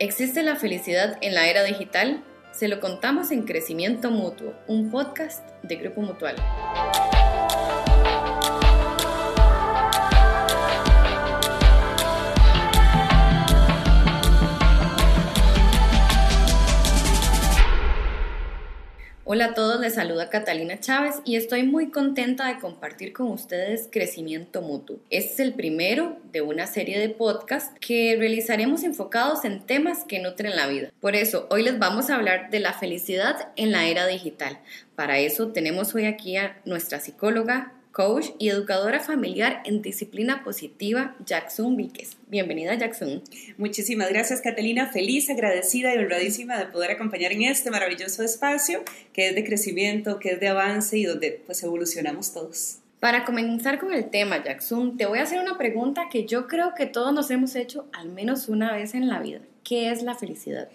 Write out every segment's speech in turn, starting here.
¿Existe la felicidad en la era digital? Se lo contamos en Crecimiento Mutuo, un podcast de Grupo Mutual. Hola a todos, les saluda Catalina Chávez y estoy muy contenta de compartir con ustedes Crecimiento Mutuo. Este es el primero de una serie de podcasts que realizaremos enfocados en temas que nutren la vida. Por eso, hoy les vamos a hablar de la felicidad en la era digital. Para eso tenemos hoy aquí a nuestra psicóloga, coach y educadora familiar en disciplina positiva, Jackson Víquez. Bienvenida, Jackson. Muchísimas gracias, Catalina. Feliz, agradecida y honradísima de poder acompañar en este maravilloso espacio que es de crecimiento, que es de avance y donde pues evolucionamos todos. Para comenzar con el tema, Jackson, te voy a hacer una pregunta que yo creo que todos nos hemos hecho al menos una vez en la vida. ¿Qué es la felicidad?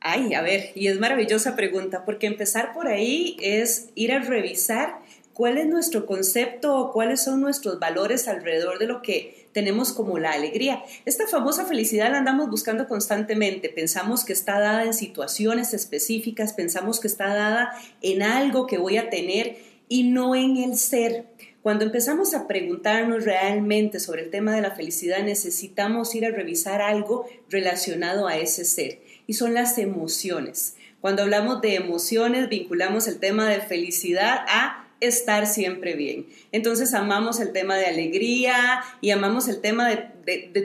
Ay, a ver, y es maravillosa pregunta, porque empezar por ahí es ir a revisar cuál es nuestro concepto o cuáles son nuestros valores alrededor de lo que tenemos como la alegría. Esta famosa felicidad la andamos buscando constantemente. Pensamos que está dada en situaciones específicas, pensamos que está dada en algo que voy a tener y no en el ser. Cuando empezamos a preguntarnos realmente sobre el tema de la felicidad, necesitamos ir a revisar algo relacionado a ese ser, y son las emociones. Cuando hablamos de emociones, vinculamos el tema de felicidad a estar siempre bien. Entonces amamos el tema de alegría y amamos el tema de,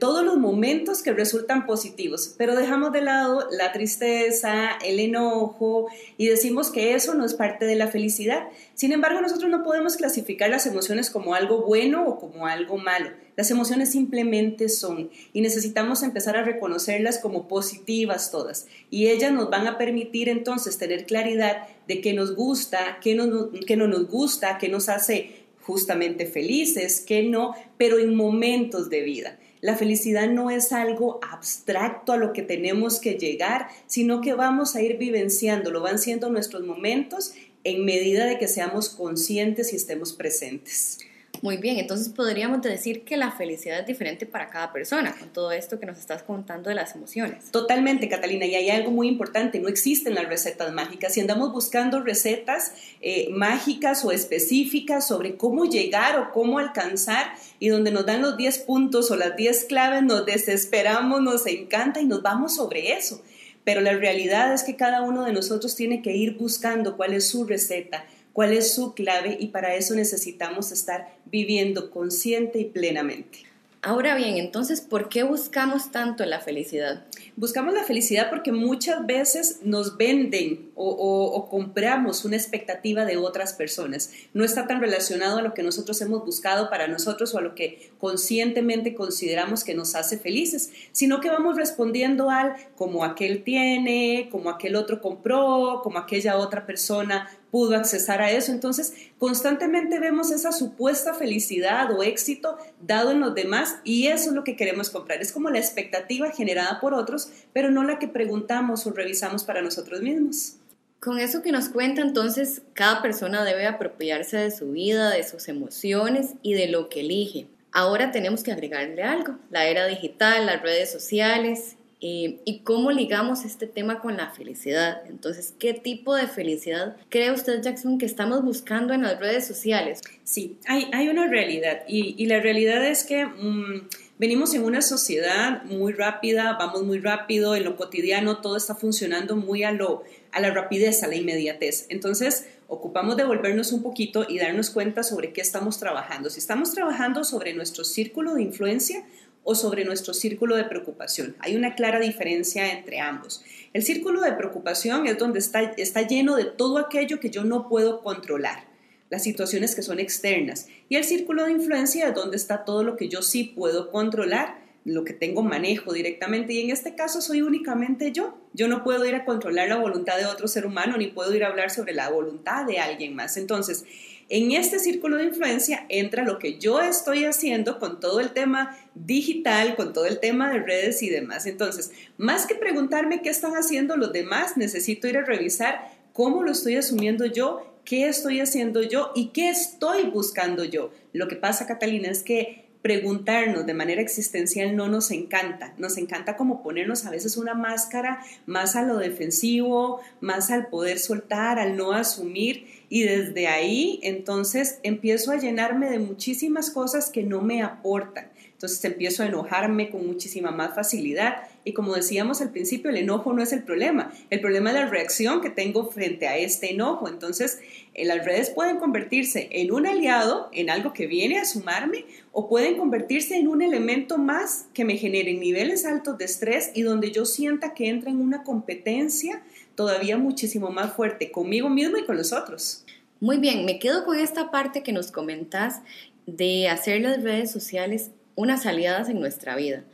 todos los momentos que resultan positivos, pero dejamos de lado la tristeza, el enojo y decimos que eso no es parte de la felicidad. Sin embargo, nosotros no podemos clasificar las emociones como algo bueno o como algo malo. Las emociones simplemente son y necesitamos empezar a reconocerlas como positivas todas y ellas nos van a permitir entonces tener claridad de qué nos gusta, qué no, no nos gusta, qué nos hace justamente felices, qué no, pero en momentos de vida. La felicidad no es algo abstracto a lo que tenemos que llegar, sino que vamos a ir vivenciando, lo van siendo nuestros momentos en medida de que seamos conscientes y estemos presentes. Muy bien, entonces podríamos decir que la felicidad es diferente para cada persona, con todo esto que nos estás contando de las emociones. Totalmente, Catalina, y hay algo muy importante, no existen las recetas mágicas. Si andamos buscando recetas eh, mágicas o específicas sobre cómo llegar o cómo alcanzar, y donde nos dan los 10 puntos o las 10 claves, nos desesperamos, nos encanta y nos vamos sobre eso. Pero la realidad es que cada uno de nosotros tiene que ir buscando cuál es su receta, cuál es su clave y para eso necesitamos estar viviendo consciente y plenamente. Ahora bien, entonces, ¿por qué buscamos tanto la felicidad? Buscamos la felicidad porque muchas veces nos venden o, compramos una expectativa de otras personas. No está tan relacionado a lo que nosotros hemos buscado para nosotros o a lo que conscientemente consideramos que nos hace felices, sino que vamos respondiendo al como aquel tiene, como aquel otro compró, como aquella otra persona pudo accesar a eso. Entonces, constantemente vemos esa supuesta felicidad o éxito dado en los demás y eso es lo que queremos comprar. Es como la expectativa generada por otros, pero no la que preguntamos o revisamos para nosotros mismos. Con eso que nos cuenta, entonces, cada persona debe apropiarse de su vida, de sus emociones y de lo que elige. Ahora tenemos que agregarle algo, la era digital, las redes sociales eh, y cómo ligamos este tema con la felicidad. Entonces, ¿qué tipo de felicidad cree usted, Jackson, que estamos buscando en las redes sociales? Sí, hay, una realidad y, y, la realidad es que mm, venimos en una sociedad muy rápida, vamos muy rápido, en lo cotidiano todo está funcionando muy a, lo, a la rapidez, a la inmediatez. Entonces, ocupamos de volvernos un poquito y darnos cuenta sobre qué estamos trabajando. Si estamos trabajando sobre nuestro círculo de influencia, o sobre nuestro círculo de preocupación. Hay una clara diferencia entre ambos. El círculo de preocupación es donde está, está lleno de todo aquello que yo no puedo controlar, las situaciones que son externas. Y el círculo de influencia es donde está todo lo que yo sí puedo controlar, lo que tengo manejo directamente. Y en este caso soy únicamente yo. Yo no puedo ir a controlar la voluntad de otro ser humano, ni puedo ir a hablar sobre la voluntad de alguien más. Entonces, en este círculo de influencia entra lo que yo estoy haciendo con todo el tema digital, con todo el tema de redes y demás. Entonces, más que preguntarme qué están haciendo los demás, necesito ir a revisar cómo lo estoy asumiendo yo, qué estoy haciendo yo y qué estoy buscando yo. Lo que pasa, Catalina, es que preguntarnos de manera existencial no nos encanta. Nos encanta como ponernos a veces una máscara más a lo defensivo, más al poder soltar, al no asumir. Y desde ahí entonces empiezo a llenarme de muchísimas cosas que no me aportan. Entonces empiezo a enojarme con muchísima más facilidad. Y como decíamos al principio, el enojo no es el problema. El problema es la reacción que tengo frente a este enojo. Entonces, eh, las redes pueden convertirse en un aliado, en algo que viene a sumarme, o pueden convertirse en un elemento más que me genere niveles altos de estrés y donde yo sienta que entra en una competencia todavía muchísimo más fuerte conmigo mismo y con los otros. Muy bien, me quedo con esta parte que nos comentas de hacer las redes sociales unas aliadas en nuestra vida.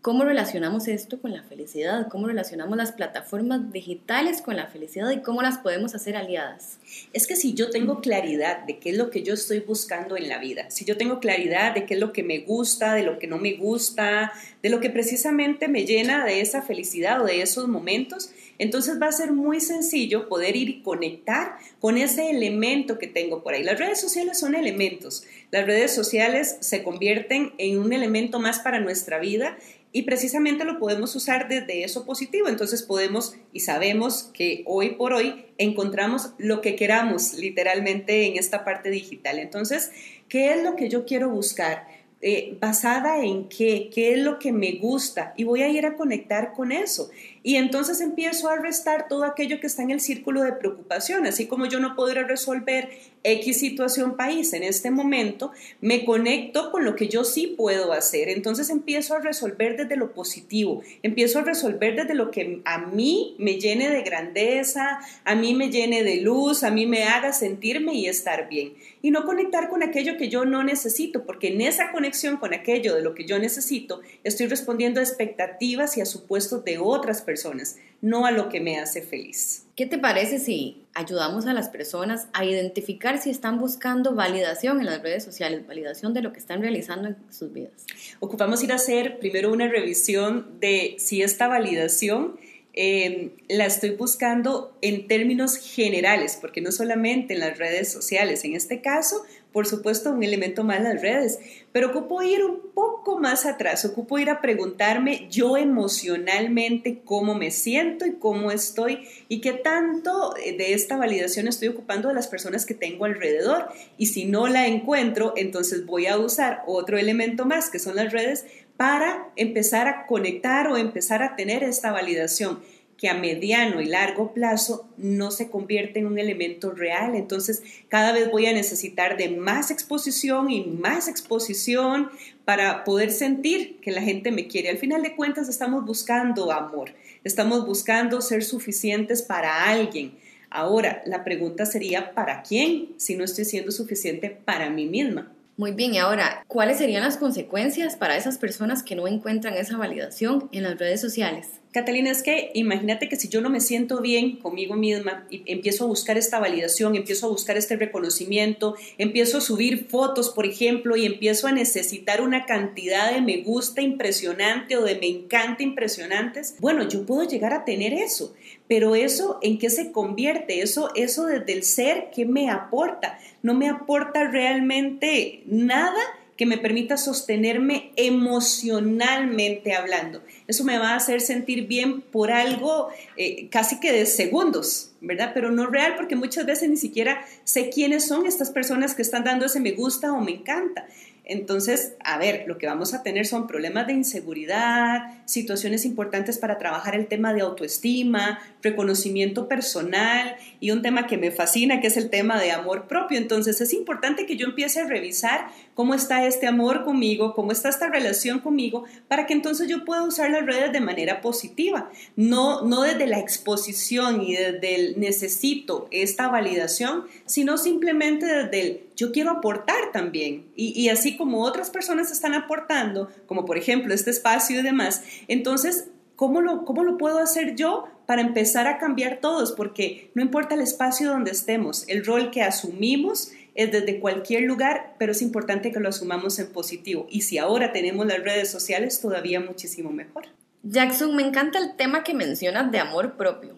¿Cómo relacionamos esto con la felicidad? ¿Cómo relacionamos las plataformas digitales con la felicidad y cómo las podemos hacer aliadas? Es que si yo tengo claridad de qué es lo que yo estoy buscando en la vida, si yo tengo claridad de qué es lo que me gusta, de lo que no me gusta, de lo que precisamente me llena de esa felicidad o de esos momentos, entonces va a ser muy sencillo poder ir y conectar con ese elemento que tengo por ahí. Las redes sociales son elementos. Las redes sociales se convierten en un elemento más para nuestra vida y precisamente lo podemos usar desde eso positivo. Entonces podemos y sabemos que hoy por hoy encontramos lo que queramos literalmente en esta parte digital. Entonces, ¿qué es lo que yo quiero buscar? Eh, basada en qué, qué es lo que me gusta y voy a ir a conectar con eso. Y entonces empiezo a restar todo aquello que está en el círculo de preocupación, así como yo no podré resolver X situación país en este momento, me conecto con lo que yo sí puedo hacer. Entonces empiezo a resolver desde lo positivo, empiezo a resolver desde lo que a mí me llene de grandeza, a mí me llene de luz, a mí me haga sentirme y estar bien. Y no conectar con aquello que yo no necesito, porque en esa conexión con aquello de lo que yo necesito, estoy respondiendo a expectativas y a supuestos de otras personas, no a lo que me hace feliz. ¿Qué te parece si ayudamos a las personas a identificar si están buscando validación en las redes sociales, validación de lo que están realizando en sus vidas? Ocupamos ir a hacer primero una revisión de si esta validación eh, la estoy buscando en términos generales, porque no solamente en las redes sociales, en este caso por supuesto, un elemento más las redes, pero ocupo ir un poco más atrás, ocupo ir a preguntarme yo emocionalmente cómo me siento y cómo estoy y qué tanto de esta validación estoy ocupando de las personas que tengo alrededor. Y si no la encuentro, entonces voy a usar otro elemento más, que son las redes, para empezar a conectar o empezar a tener esta validación que a mediano y largo plazo no se convierte en un elemento real. Entonces, cada vez voy a necesitar de más exposición y más exposición para poder sentir que la gente me quiere. Al final de cuentas, estamos buscando amor, estamos buscando ser suficientes para alguien. Ahora, la pregunta sería, ¿para quién si no estoy siendo suficiente para mí misma? Muy bien, y ahora, ¿cuáles serían las consecuencias para esas personas que no encuentran esa validación en las redes sociales? Catalina, es que imagínate que si yo no me siento bien conmigo misma y empiezo a buscar esta validación, empiezo a buscar este reconocimiento, empiezo a subir fotos, por ejemplo, y empiezo a necesitar una cantidad de me gusta impresionante o de me encanta impresionantes, bueno, yo puedo llegar a tener eso, pero eso en qué se convierte, eso, eso desde el ser, ¿qué me aporta? No me aporta realmente nada que me permita sostenerme emocionalmente hablando. Eso me va a hacer sentir bien por algo eh, casi que de segundos, ¿verdad? Pero no real porque muchas veces ni siquiera sé quiénes son estas personas que están dando ese me gusta o me encanta. Entonces, a ver, lo que vamos a tener son problemas de inseguridad, situaciones importantes para trabajar el tema de autoestima, reconocimiento personal y un tema que me fascina, que es el tema de amor propio. Entonces, es importante que yo empiece a revisar cómo está este amor conmigo, cómo está esta relación conmigo, para que entonces yo pueda usar las redes de manera positiva, no, no desde la exposición y desde el necesito esta validación, sino simplemente desde el yo quiero aportar también. Y, y así como otras personas están aportando, como por ejemplo este espacio y demás, entonces, ¿cómo lo, ¿cómo lo puedo hacer yo para empezar a cambiar todos? Porque no importa el espacio donde estemos, el rol que asumimos es desde cualquier lugar, pero es importante que lo asumamos en positivo. Y si ahora tenemos las redes sociales, todavía muchísimo mejor. Jackson, me encanta el tema que mencionas de amor propio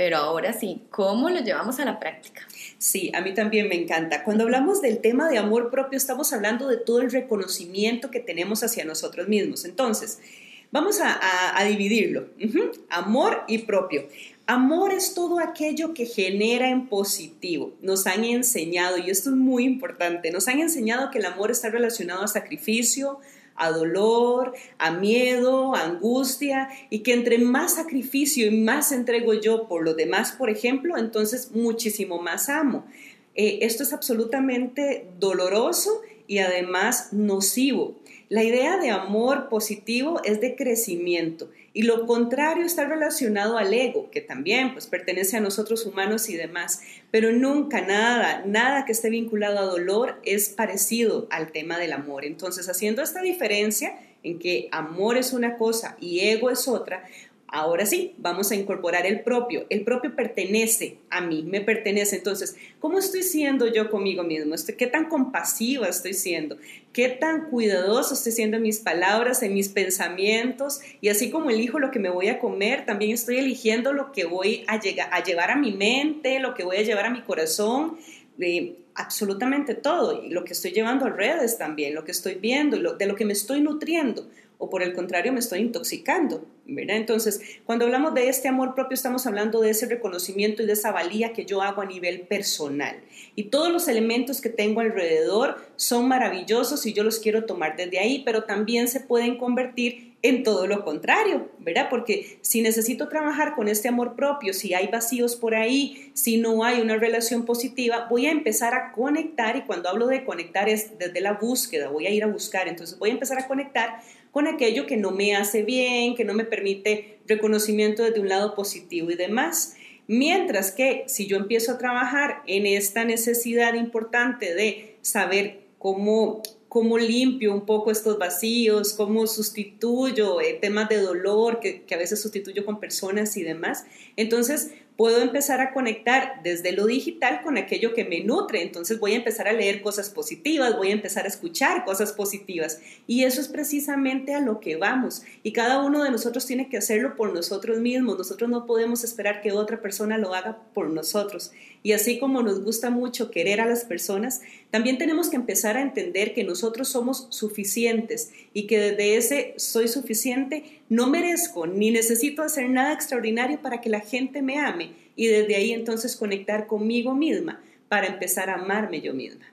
Pero ahora sí, ¿cómo lo llevamos a la práctica? Sí, a mí también me encanta. Cuando hablamos del tema de amor propio, estamos hablando de todo el reconocimiento que tenemos hacia nosotros mismos. Entonces, vamos a, dividirlo. Amor y propio. Amor es todo aquello que genera en positivo. Nos han enseñado, y esto es muy importante, nos han enseñado que el amor está relacionado a sacrificio, a dolor, a miedo, a angustia, y que entre más sacrificio y más entrego yo por lo demás, por ejemplo, entonces muchísimo más amo. Eh, esto es absolutamente doloroso y además nocivo. La idea de amor positivo es de crecimiento y lo contrario está relacionado al ego, que también pues pertenece a nosotros humanos y demás, pero nunca nada, nada que esté vinculado a dolor es parecido al tema del amor. Entonces, haciendo esta diferencia en que amor es una cosa y ego es otra, Ahora sí, vamos a incorporar el propio. El propio pertenece a mí, me pertenece. Entonces, ¿cómo estoy siendo yo conmigo mismo? ¿Qué tan compasiva estoy siendo? ¿Qué tan cuidadoso estoy siendo en mis palabras, en mis pensamientos? Y así como elijo lo que me voy a comer, también estoy eligiendo lo que voy a, llegar, a llevar a mi mente, lo que voy a llevar a mi corazón. Eh, absolutamente todo, y lo que estoy llevando a redes también, lo que estoy viendo, de lo que me estoy nutriendo o por el contrario me estoy intoxicando, ¿verdad? Entonces, cuando hablamos de este amor propio, estamos hablando de ese reconocimiento y de esa valía que yo hago a nivel personal. Y todos los elementos que tengo alrededor son maravillosos y yo los quiero tomar desde ahí, pero también se pueden convertir en todo lo contrario, ¿verdad? Porque si necesito trabajar con este amor propio, si hay vacíos por ahí, si no hay una relación positiva, voy a empezar a conectar y cuando hablo de conectar es desde la búsqueda, voy a ir a buscar, entonces voy a empezar a conectar con aquello que no me hace bien, que no me permite reconocimiento desde un lado positivo y demás. Mientras que si yo empiezo a trabajar en esta necesidad importante de saber cómo, cómo limpio un poco estos vacíos, cómo sustituyo eh, temas de dolor que, que a veces sustituyo con personas y demás, entonces puedo empezar a conectar desde lo digital con aquello que me nutre. Entonces voy a empezar a leer cosas positivas, voy a empezar a escuchar cosas positivas. Y eso es precisamente a lo que vamos. Y cada uno de nosotros tiene que hacerlo por nosotros mismos. Nosotros no podemos esperar que otra persona lo haga por nosotros. Y así como nos gusta mucho querer a las personas, también tenemos que empezar a entender que nosotros somos suficientes y que desde ese soy suficiente no merezco ni necesito hacer nada extraordinario para que la gente me ame y desde ahí entonces conectar conmigo misma para empezar a amarme yo misma.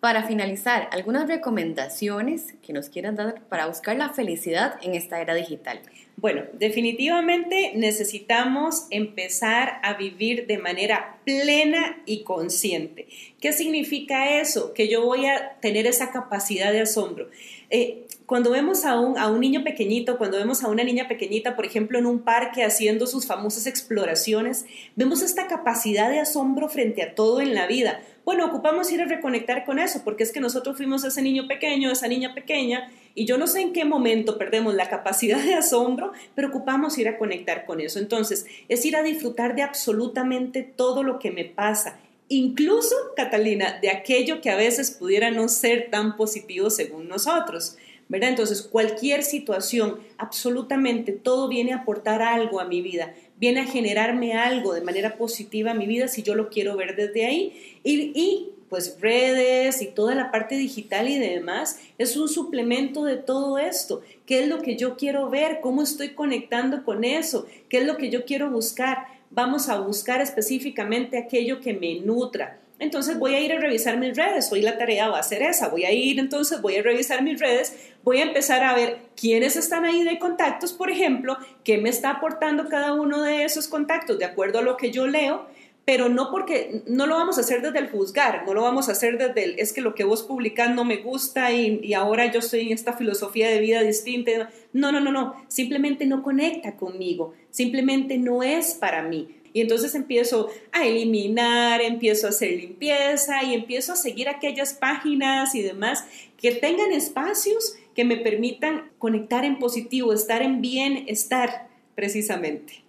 Para finalizar, algunas recomendaciones que nos quieran dar para buscar la felicidad en esta era digital. Bueno, definitivamente necesitamos empezar a vivir de manera plena y consciente. ¿Qué significa eso? Que yo voy a tener esa capacidad de asombro. Eh, cuando vemos a un, a un niño pequeñito, cuando vemos a una niña pequeñita, por ejemplo, en un parque haciendo sus famosas exploraciones, vemos esta capacidad de asombro frente a todo en la vida. Bueno, ocupamos ir a reconectar con eso, porque es que nosotros fuimos ese niño pequeño, esa niña pequeña, y yo no sé en qué momento perdemos la capacidad de asombro, pero ocupamos ir a conectar con eso. Entonces, es ir a disfrutar de absolutamente todo lo que me pasa, incluso, Catalina, de aquello que a veces pudiera no ser tan positivo según nosotros. Entonces, cualquier situación, absolutamente todo viene a aportar algo a mi vida, viene a generarme algo de manera positiva a mi vida si yo lo quiero ver desde ahí. Y, y pues redes y toda la parte digital y demás es un suplemento de todo esto. ¿Qué es lo que yo quiero ver? ¿Cómo estoy conectando con eso? ¿Qué es lo que yo quiero buscar? Vamos a buscar específicamente aquello que me nutra entonces voy a ir a revisar mis redes, hoy la tarea va a ser esa, voy a ir entonces, voy a revisar mis redes, voy a empezar a ver quiénes están ahí de contactos, por ejemplo, qué me está aportando cada uno de esos contactos de acuerdo a lo que yo leo, pero no porque no lo vamos a hacer desde el juzgar, no lo vamos a hacer desde el es que lo que vos publicás no me gusta y, y ahora yo estoy en esta filosofía de vida distinta. No, no, no, no, simplemente no conecta conmigo, simplemente no es para mí. Y entonces empiezo a eliminar, empiezo a hacer limpieza y empiezo a seguir aquellas páginas y demás que tengan espacios que me permitan conectar en positivo, estar en bienestar precisamente.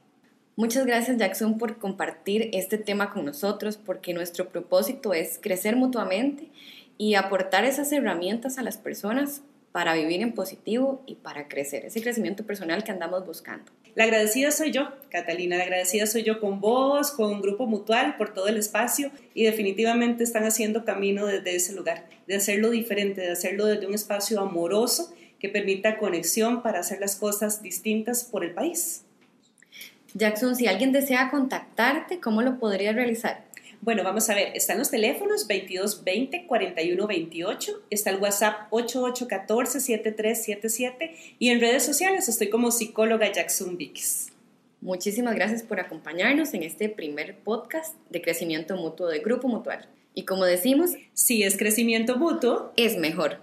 Muchas gracias Jackson por compartir este tema con nosotros porque nuestro propósito es crecer mutuamente y aportar esas herramientas a las personas para vivir en positivo y para crecer, ese crecimiento personal que andamos buscando. La agradecida soy yo, Catalina, la agradecida soy yo con vos, con Grupo Mutual, por todo el espacio y definitivamente están haciendo camino desde ese lugar, de hacerlo diferente, de hacerlo desde un espacio amoroso que permita conexión para hacer las cosas distintas por el país. Jackson, si alguien desea contactarte, ¿cómo lo podría realizar? Bueno, vamos a ver, están los teléfonos 2220 4128, está el WhatsApp 8814 7377 y en redes sociales estoy como psicóloga Jackson Vix. Muchísimas gracias por acompañarnos en este primer podcast de crecimiento mutuo de Grupo Mutual. Y como decimos, si es crecimiento mutuo, es mejor.